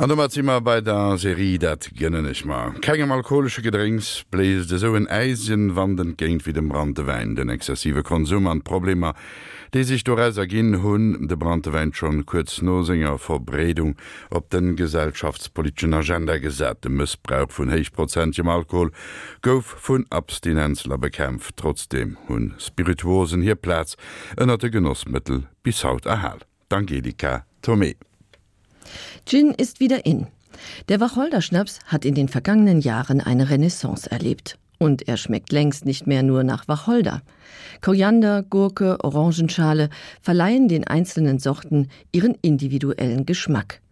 An mat immer bei der Serie dat gënnen ich mal. Kegem alkoholsche Gedrinks bläes de so en Eisien wanden géint wie dem Brandewein, den exzessive Konsum an Probleme, dé sich do Reiser ginn hunn de Brandewein schon kurz nosinger Verbredung op den gesellschaftspolitischen Agenda gesät dem Missbrauch vun heich Prozent im Alkohol gouf vun Abstinenzler bekämpft trotzdem hunn Spirituosen hier Platz ënnerte Genossmittel bis haut erhall. Angelika Tomé. Gin ist wieder in. Der Wacholderschnaps hat in den vergangenen Jahren eine Renaissance erlebt. Und er schmeckt längst nicht mehr nur nach Wacholder. Koriander, Gurke, Orangenschale verleihen den einzelnen Sorten ihren individuellen Geschmack.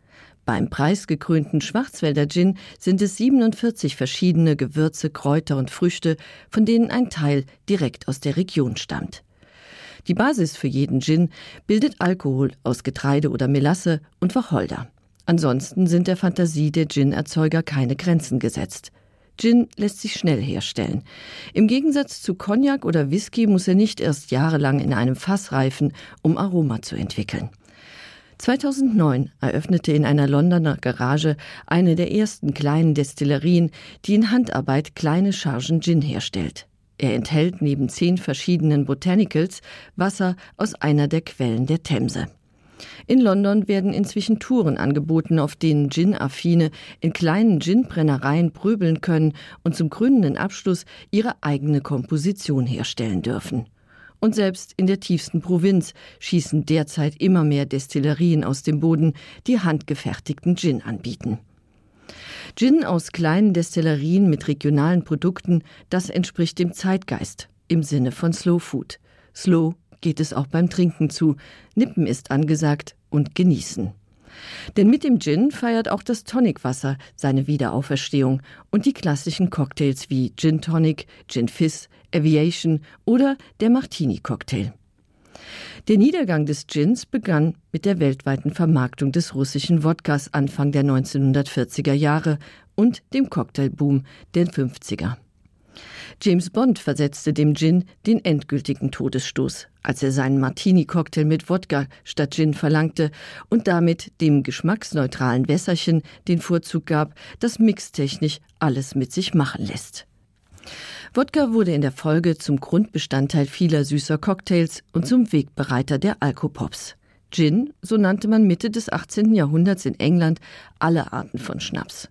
Beim preisgekrönten Schwarzwälder Gin sind es 47 verschiedene Gewürze, Kräuter und Früchte, von denen ein Teil direkt aus der Region stammt. Die Basis für jeden Gin bildet Alkohol aus Getreide oder Melasse und Wacholder. Ansonsten sind der Fantasie der Gin-Erzeuger keine Grenzen gesetzt. Gin lässt sich schnell herstellen. Im Gegensatz zu Cognac oder Whisky muss er nicht erst jahrelang in einem Fass reifen, um Aroma zu entwickeln. 2009 eröffnete in einer Londoner Garage eine der ersten kleinen Destillerien, die in Handarbeit kleine Chargen Gin herstellt. Er enthält neben zehn verschiedenen Botanicals Wasser aus einer der Quellen der Themse. In London werden inzwischen Touren angeboten, auf denen Gin-Affine in kleinen Gin-Brennereien prübeln können und zum gründenden Abschluss ihre eigene Komposition herstellen dürfen. Und selbst in der tiefsten Provinz schießen derzeit immer mehr Destillerien aus dem Boden, die handgefertigten Gin anbieten. Gin aus kleinen Destillerien mit regionalen Produkten, das entspricht dem Zeitgeist im Sinne von Slow Food. Slow geht es auch beim Trinken zu. Nippen ist angesagt und genießen. Denn mit dem Gin feiert auch das Tonicwasser seine Wiederauferstehung und die klassischen Cocktails wie Gin Tonic, Gin Fizz, Aviation oder der Martini Cocktail. Der Niedergang des Gins begann mit der weltweiten Vermarktung des russischen Wodkas Anfang der 1940er Jahre und dem Cocktailboom der 50er. James Bond versetzte dem Gin den endgültigen Todesstoß, als er seinen Martini-Cocktail mit Wodka statt Gin verlangte und damit dem geschmacksneutralen Wässerchen den Vorzug gab, das mixtechnisch alles mit sich machen lässt. Wodka wurde in der Folge zum Grundbestandteil vieler süßer Cocktails und zum Wegbereiter der Alkopops. Gin, so nannte man Mitte des 18. Jahrhunderts in England alle Arten von Schnaps.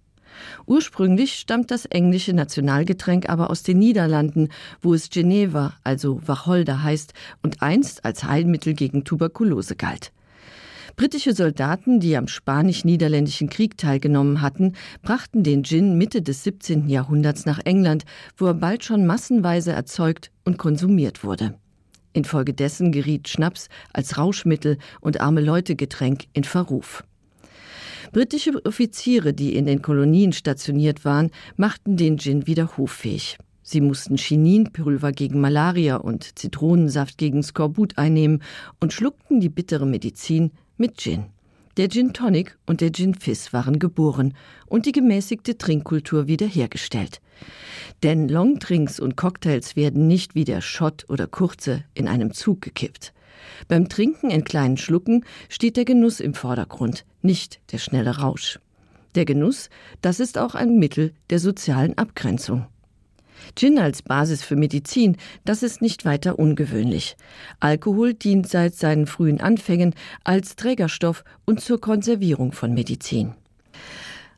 Ursprünglich stammt das englische Nationalgetränk aber aus den Niederlanden, wo es Geneva, also Wacholder heißt und einst als Heilmittel gegen Tuberkulose galt. Britische Soldaten, die am spanisch-niederländischen Krieg teilgenommen hatten, brachten den Gin Mitte des 17. Jahrhunderts nach England, wo er bald schon massenweise erzeugt und konsumiert wurde. Infolgedessen geriet Schnaps als Rauschmittel und arme Leutegetränk in Verruf. Britische Offiziere, die in den Kolonien stationiert waren, machten den Gin wieder hoffähig. Sie mussten Chininpulver gegen Malaria und Zitronensaft gegen Skorbut einnehmen und schluckten die bittere Medizin mit Gin. Der Gin Tonic und der Gin Fizz waren geboren und die gemäßigte Trinkkultur wiederhergestellt. Denn Longdrinks und Cocktails werden nicht wie der Schott oder Kurze in einem Zug gekippt. Beim Trinken in kleinen Schlucken steht der Genuss im Vordergrund, nicht der schnelle Rausch. Der Genuss, das ist auch ein Mittel der sozialen Abgrenzung. Gin als Basis für Medizin, das ist nicht weiter ungewöhnlich. Alkohol dient seit seinen frühen Anfängen als Trägerstoff und zur Konservierung von Medizin.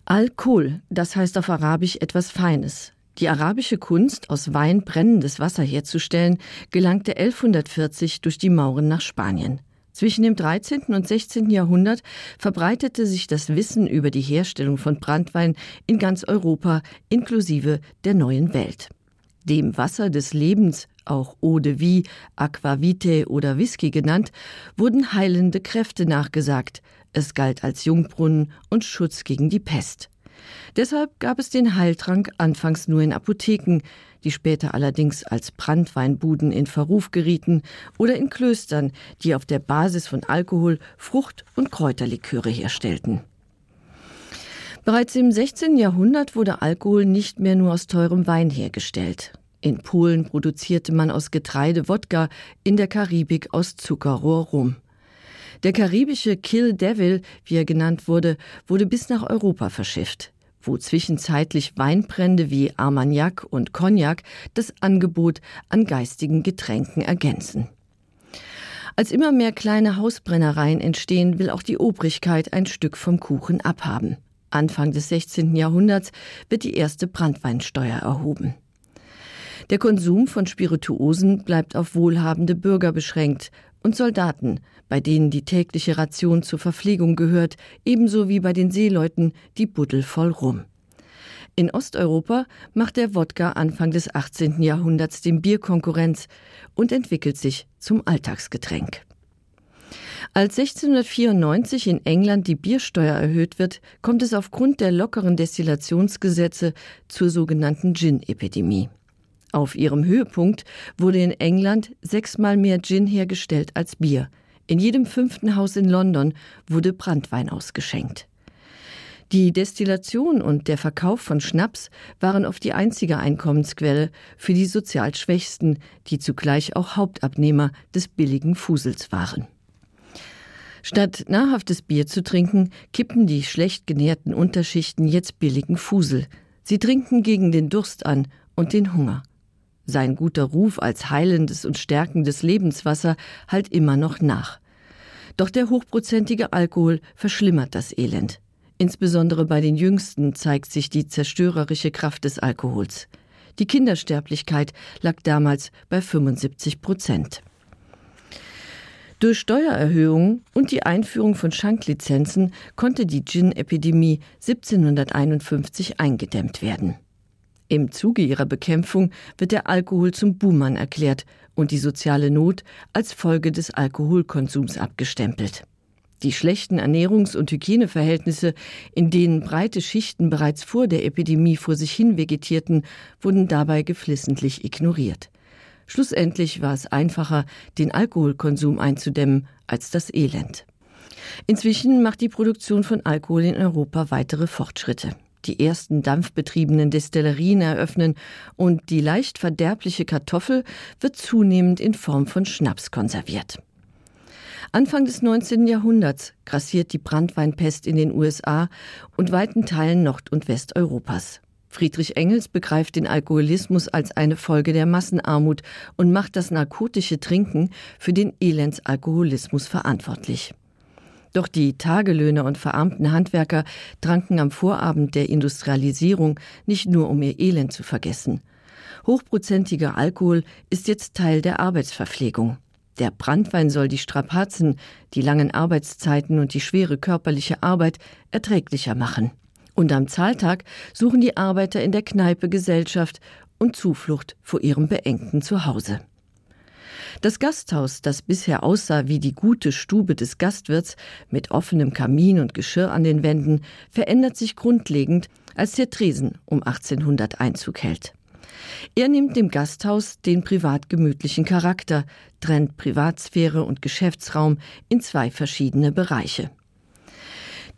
Alkohol, das heißt auf Arabisch etwas Feines, Die arabische Kunst, aus Wein brennendes Wasser herzustellen, gelangte 1140 durch die Mauren nach Spanien. Zwischen dem 13. und 16. Jahrhundert verbreitete sich das Wissen über die Herstellung von Brandwein in ganz Europa inklusive der neuen Welt. Dem Wasser des Lebens, auch Eau de vie, Aquavite oder Whisky genannt, wurden heilende Kräfte nachgesagt. Es galt als Jungbrunnen und Schutz gegen die Pest. Deshalb gab es den Heiltrank anfangs nur in Apotheken, die später allerdings als Brandweinbuden in Verruf gerieten oder in Klöstern, die auf der Basis von Alkohol Frucht und Kräuterliköre herstellten. Bereits im 16. Jahrhundert wurde Alkohol nicht mehr nur aus teurem Wein hergestellt. In Polen produzierte man aus Getreide Wodka, in der Karibik aus Zuckerrohr rum. Der karibische Kill Devil, wie er genannt wurde, wurde bis nach Europa verschifft, wo zwischenzeitlich Weinbrände wie Armagnac und Cognac das Angebot an geistigen Getränken ergänzen. Als immer mehr kleine Hausbrennereien entstehen, will auch die Obrigkeit ein Stück vom Kuchen abhaben. Anfang des 16. Jahrhunderts wird die erste Brandweinsteuer erhoben. Der Konsum von Spirituosen bleibt auf wohlhabende Bürger beschränkt und Soldaten, bei denen die tägliche Ration zur Verpflegung gehört, ebenso wie bei den Seeleuten die Buddel voll rum. In Osteuropa macht der Wodka Anfang des 18. Jahrhunderts dem Bier Konkurrenz und entwickelt sich zum Alltagsgetränk. Als 1694 in England die Biersteuer erhöht wird, kommt es aufgrund der lockeren Destillationsgesetze zur sogenannten Gin-Epidemie. Auf ihrem Höhepunkt wurde in England sechsmal mehr Gin hergestellt als Bier. In jedem fünften Haus in London wurde Brandwein ausgeschenkt. Die Destillation und der Verkauf von Schnaps waren oft die einzige Einkommensquelle für die sozial Schwächsten, die zugleich auch Hauptabnehmer des billigen Fusels waren. Statt nahrhaftes Bier zu trinken, kippen die schlecht genährten Unterschichten jetzt billigen Fusel. Sie trinken gegen den Durst an und den Hunger. Sein guter Ruf als heilendes und stärkendes Lebenswasser halt immer noch nach. Doch der hochprozentige Alkohol verschlimmert das Elend. Insbesondere bei den Jüngsten zeigt sich die zerstörerische Kraft des Alkohols. Die Kindersterblichkeit lag damals bei 75 Prozent. Durch Steuererhöhungen und die Einführung von Schanklizenzen konnte die Gin-Epidemie 1751 eingedämmt werden. Im Zuge ihrer Bekämpfung wird der Alkohol zum Buhmann erklärt und die soziale Not als Folge des Alkoholkonsums abgestempelt. Die schlechten Ernährungs- und Hygieneverhältnisse, in denen breite Schichten bereits vor der Epidemie vor sich hin vegetierten, wurden dabei geflissentlich ignoriert. Schlussendlich war es einfacher, den Alkoholkonsum einzudämmen als das Elend. Inzwischen macht die Produktion von Alkohol in Europa weitere Fortschritte. Die ersten dampfbetriebenen Destillerien eröffnen und die leicht verderbliche Kartoffel wird zunehmend in Form von Schnaps konserviert. Anfang des 19. Jahrhunderts grassiert die Brandweinpest in den USA und weiten Teilen Nord- und Westeuropas. Friedrich Engels begreift den Alkoholismus als eine Folge der Massenarmut und macht das narkotische Trinken für den Elendsalkoholismus verantwortlich. Doch die Tagelöhner und verarmten Handwerker tranken am Vorabend der Industrialisierung nicht nur um ihr Elend zu vergessen. Hochprozentiger Alkohol ist jetzt Teil der Arbeitsverpflegung. Der Brandwein soll die Strapazen, die langen Arbeitszeiten und die schwere körperliche Arbeit erträglicher machen. Und am Zahltag suchen die Arbeiter in der Kneipe Gesellschaft und Zuflucht vor ihrem beengten Zuhause. Das Gasthaus, das bisher aussah wie die gute Stube des Gastwirts mit offenem Kamin und Geschirr an den Wänden, verändert sich grundlegend, als der Tresen um 1800 Einzug hält. Er nimmt dem Gasthaus den privatgemütlichen Charakter, trennt Privatsphäre und Geschäftsraum in zwei verschiedene Bereiche.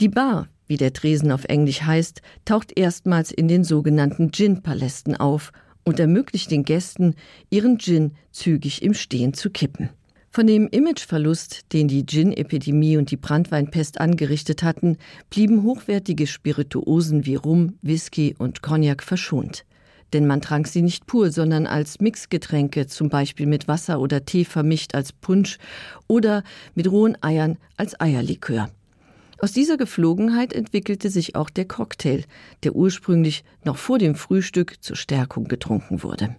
Die Bar, wie der Tresen auf Englisch heißt, taucht erstmals in den sogenannten Gin-Palästen auf und ermöglicht den Gästen, ihren Gin zügig im Stehen zu kippen. Von dem Imageverlust, den die Gin-Epidemie und die Brandweinpest angerichtet hatten, blieben hochwertige Spirituosen wie Rum, Whisky und Cognac verschont denn man trank sie nicht pur, sondern als Mixgetränke, zum Beispiel mit Wasser oder Tee vermischt als Punsch oder mit rohen Eiern als Eierlikör. Aus dieser Geflogenheit entwickelte sich auch der Cocktail, der ursprünglich noch vor dem Frühstück zur Stärkung getrunken wurde.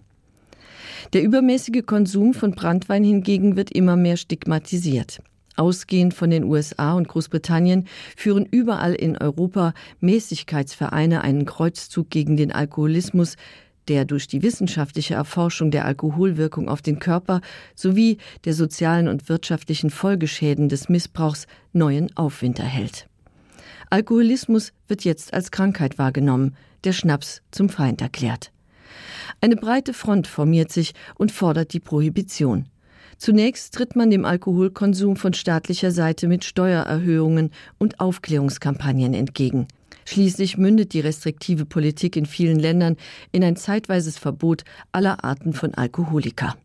Der übermäßige Konsum von Brandwein hingegen wird immer mehr stigmatisiert. Ausgehend von den USA und Großbritannien führen überall in Europa Mäßigkeitsvereine einen Kreuzzug gegen den Alkoholismus, der durch die wissenschaftliche Erforschung der Alkoholwirkung auf den Körper sowie der sozialen und wirtschaftlichen Folgeschäden des Missbrauchs neuen Aufwind erhält. Alkoholismus wird jetzt als Krankheit wahrgenommen, der Schnaps zum Feind erklärt. Eine breite Front formiert sich und fordert die Prohibition. Zunächst tritt man dem Alkoholkonsum von staatlicher Seite mit Steuererhöhungen und Aufklärungskampagnen entgegen. Schließlich mündet die restriktive Politik in vielen Ländern in ein zeitweises Verbot aller Arten von Alkoholika.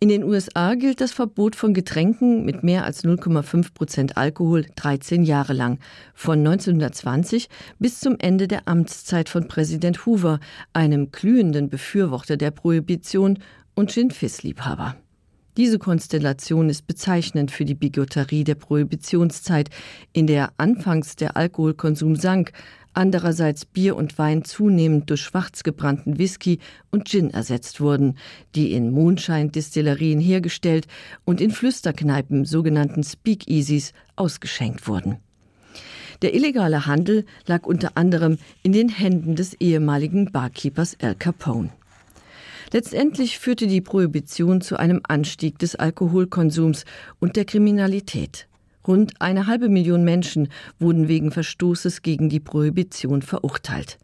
In den USA gilt das Verbot von Getränken mit mehr als 0,5 Prozent Alkohol 13 Jahre lang, von 1920 bis zum Ende der Amtszeit von Präsident Hoover, einem glühenden Befürworter der Prohibition und Gin Fissliebhaber. Diese Konstellation ist bezeichnend für die Bigotterie der Prohibitionszeit, in der anfangs der Alkoholkonsum sank, andererseits Bier und Wein zunehmend durch schwarz gebrannten Whisky und Gin ersetzt wurden, die in Mondscheindistillerien hergestellt und in Flüsterkneipen sogenannten Speakeasies ausgeschenkt wurden. Der illegale Handel lag unter anderem in den Händen des ehemaligen Barkeepers El Capone. Letztendlich führte die Prohibition zu einem Anstieg des Alkoholkonsums und der Kriminalität. Rund eine halbe Million Menschen wurden wegen Verstoßes gegen die Prohibition verurteilt.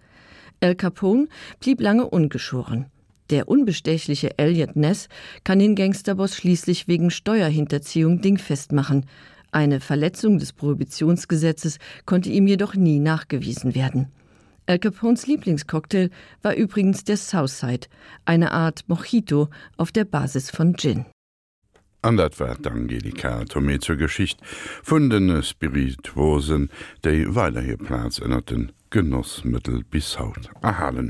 El Capone blieb lange ungeschoren. Der unbestechliche Elliot Ness kann den Gangsterboss schließlich wegen Steuerhinterziehung dingfest machen. Eine Verletzung des Prohibitionsgesetzes konnte ihm jedoch nie nachgewiesen werden. El Capones Lieblingscocktail war übrigens der Southside, eine Art Mojito auf der Basis von Gin. An dat war Angelika Tomé zur Geschicht vun den Spiritwosen, déi weiler hier Platz ënnerten Genossmittel bis haut erhalen hun.